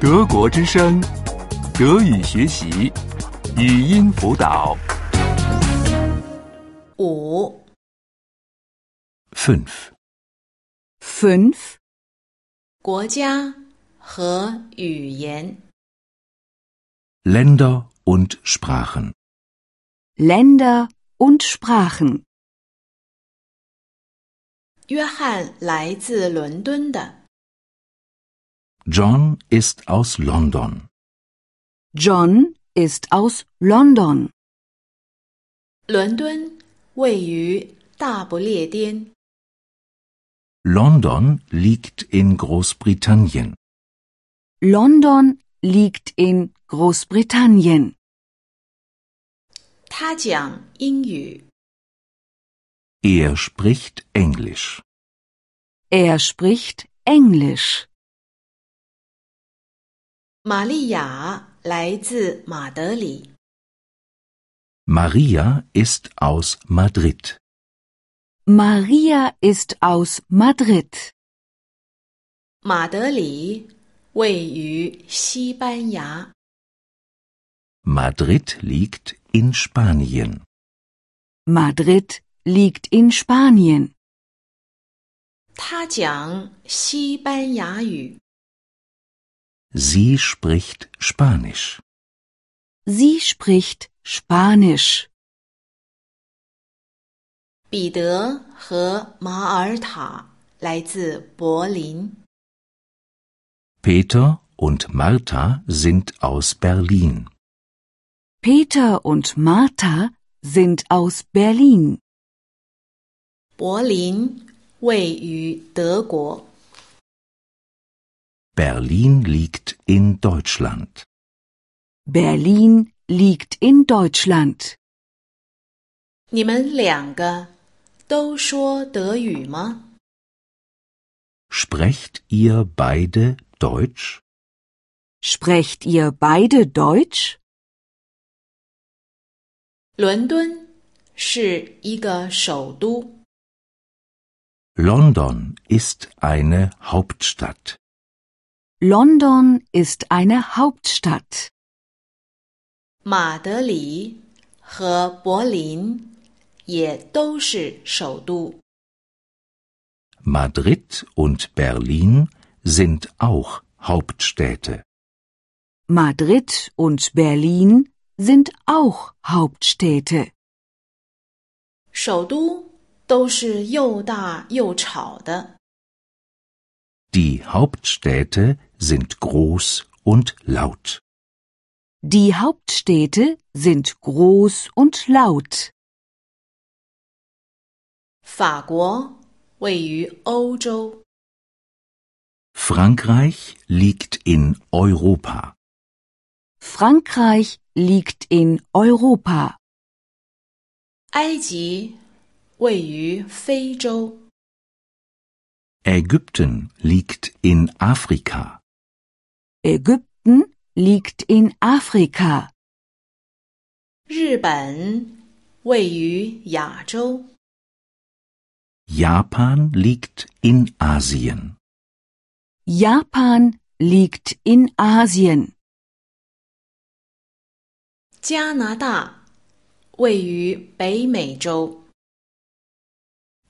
德国之声，德语学习，语音辅导。五 5. 5. 国家和语言。 Länder und Sprachen. Länder und Sprachen. 约翰来自伦敦的， John ist aus London. John ist aus London. 伦敦位于大不列颠， London liegt in Großbritannien. London liegt in Großbritannien. 他讲英语。 Er spricht Englisch. Er spricht Englisch. 玛利亚来自马德里， Maria ist aus Madrid. Maria ist aus Madrid. 马德里位于西班牙， Madrid liegt in Spanien. Madrid liegt in Spanien. 他讲西班牙语。 Sie spricht Spanisch. Sie spricht Spanisch. 彼得和马尔塔来自柏林， Peter und Martha sind aus Berlin. Peter und Martha sind aus Berlin. 柏林位于德国， Berlin liegt in Deutschland. Berlin liegt in Deutschland. 你们两个都说德语吗？ Sprecht ihr beide Deutsch? Sprecht ihr beide Deutsch? 伦敦是一个首都， London ist eine Hauptstadt. London ist eine Hauptstadt. 马德里和柏林也都是首都。 Madrid und Berlin sind auch Hauptstädte. Madrid und Berlin sind auch Hauptstädte. 首都都是又大又吵的， Die Hauptstädte sind groß und laut. Die Hauptstädte sind groß und laut. 法国位于欧洲， Frankreich liegt in Europa. Frankreich liegt in Europa. 埃及位于非洲， Ägypten liegt in Afrika. Ägypten liegt in Afrika. 日本位于亚洲， Japan liegt in Asien. Japan liegt in Asien. 加拿大位于北美洲，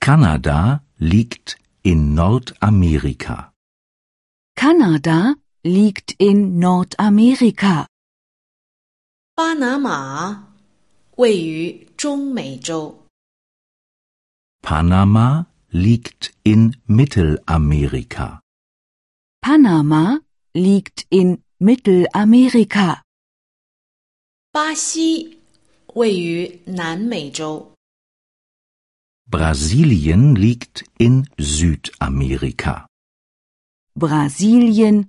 Kanada liegt in Nordamerika. Kanada liegt in Nordamerika. 巴拿马位于中美洲， Panama liegt in Mittelamerika. Panama liegt in Mittelamerika. 巴西位于南美洲， Brasilien liegt in Südamerika. Brasilien